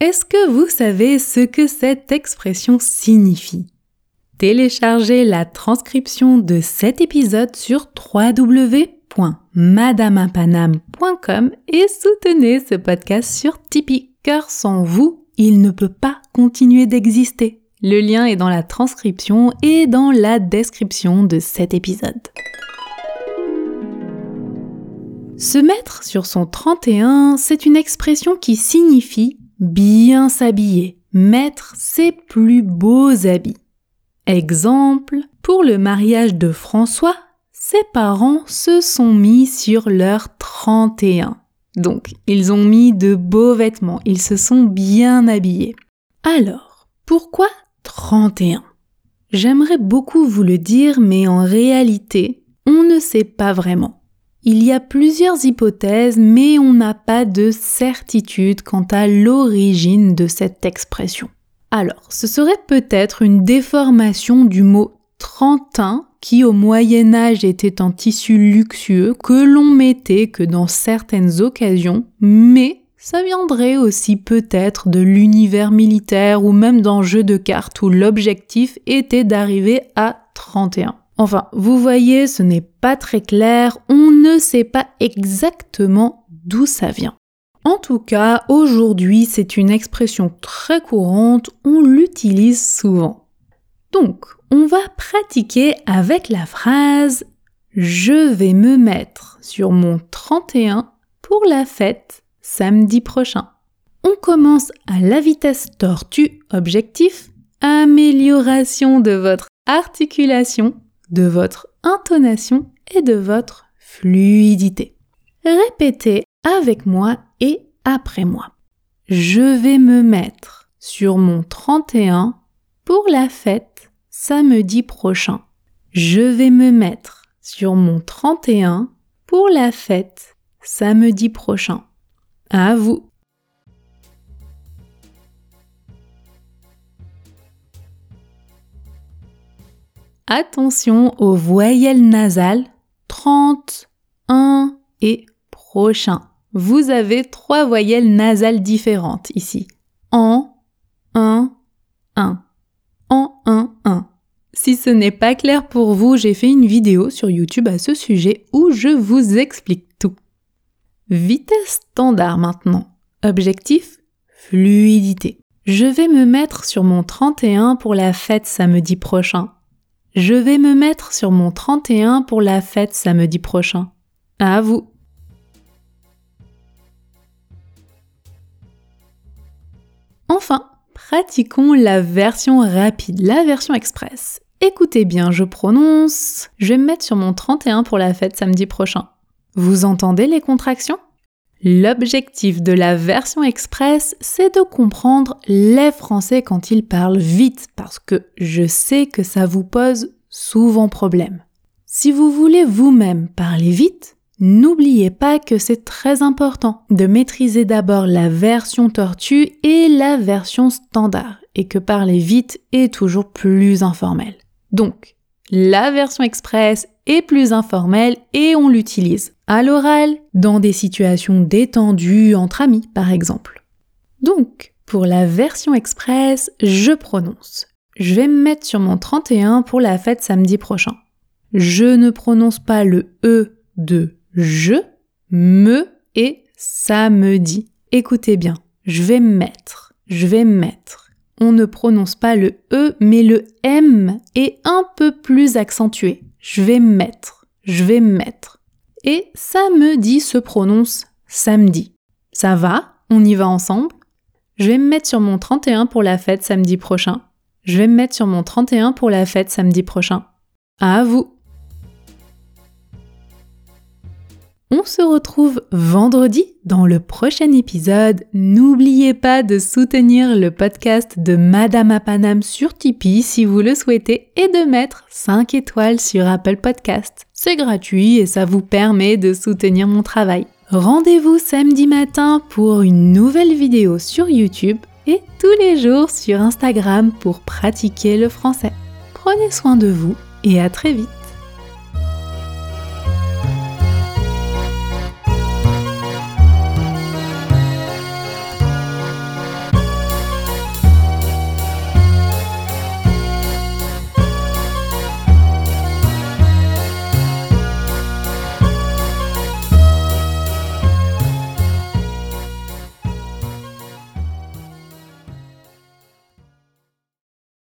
Est-ce que vous savez ce que cette expression signifie? Téléchargez la transcription de cet épisode sur www.madamapanam.com et soutenez ce podcast sur Tipeee, car sans vous, il ne peut pas continuer d'exister. Le lien est dans la transcription et dans la description de cet épisode. Se mettre sur son 31, c'est une expression qui signifie bien s'habiller, mettre ses plus beaux habits. Exemple, pour le mariage de François, ses parents se sont mis sur leur 31. Donc, ils ont mis de beaux vêtements, ils se sont bien habillés. Alors, pourquoi 31 J'aimerais beaucoup vous le dire, mais en réalité, on ne sait pas vraiment. Il y a plusieurs hypothèses, mais on n'a pas de certitude quant à l'origine de cette expression. Alors, ce serait peut-être une déformation du mot trentin qui au Moyen Âge était un tissu luxueux que l'on mettait que dans certaines occasions, mais ça viendrait aussi peut-être de l'univers militaire ou même d'un jeu de cartes où l'objectif était d'arriver à 31. Enfin, vous voyez, ce n'est pas très clair, on ne sait pas exactement d'où ça vient. En tout cas, aujourd'hui, c'est une expression très courante, on l'utilise souvent. Donc, on va pratiquer avec la phrase Je vais me mettre sur mon 31 pour la fête samedi prochain. On commence à la vitesse tortue objectif, amélioration de votre articulation, de votre intonation et de votre fluidité. Répétez avec moi et après moi. Je vais me mettre sur mon 31 pour la fête samedi prochain. Je vais me mettre sur mon 31 pour la fête samedi prochain. À vous. Attention aux voyelles nasales 30, 1 et prochain. Vous avez trois voyelles nasales différentes ici. En, un, un. En, un, un. Si ce n'est pas clair pour vous, j'ai fait une vidéo sur YouTube à ce sujet où je vous explique tout. Vitesse standard maintenant. Objectif fluidité. Je vais me mettre sur mon 31 pour la fête samedi prochain. Je vais me mettre sur mon 31 pour la fête samedi prochain. À vous. Enfin, pratiquons la version rapide, la version express. Écoutez bien, je prononce. Je vais me mettre sur mon 31 pour la fête samedi prochain. Vous entendez les contractions? L'objectif de la version express, c'est de comprendre les Français quand ils parlent vite, parce que je sais que ça vous pose souvent problème. Si vous voulez vous-même parler vite, N'oubliez pas que c'est très important de maîtriser d'abord la version tortue et la version standard et que parler vite est toujours plus informel. Donc, la version express est plus informelle et on l'utilise à l'oral dans des situations détendues entre amis par exemple. Donc, pour la version express, je prononce. Je vais me mettre sur mon 31 pour la fête samedi prochain. Je ne prononce pas le E de je, me et samedi. Écoutez bien, je vais mettre, je vais mettre. On ne prononce pas le E, mais le M est un peu plus accentué. Je vais mettre, je vais mettre. Et samedi se prononce samedi. Ça va? On y va ensemble? Je vais me mettre sur mon 31 pour la fête samedi prochain. Je vais me mettre sur mon 31 pour la fête samedi prochain. À vous On se retrouve vendredi dans le prochain épisode. N'oubliez pas de soutenir le podcast de Madame Apanam sur Tipeee si vous le souhaitez et de mettre 5 étoiles sur Apple Podcast. C'est gratuit et ça vous permet de soutenir mon travail. Rendez-vous samedi matin pour une nouvelle vidéo sur YouTube et tous les jours sur Instagram pour pratiquer le français. Prenez soin de vous et à très vite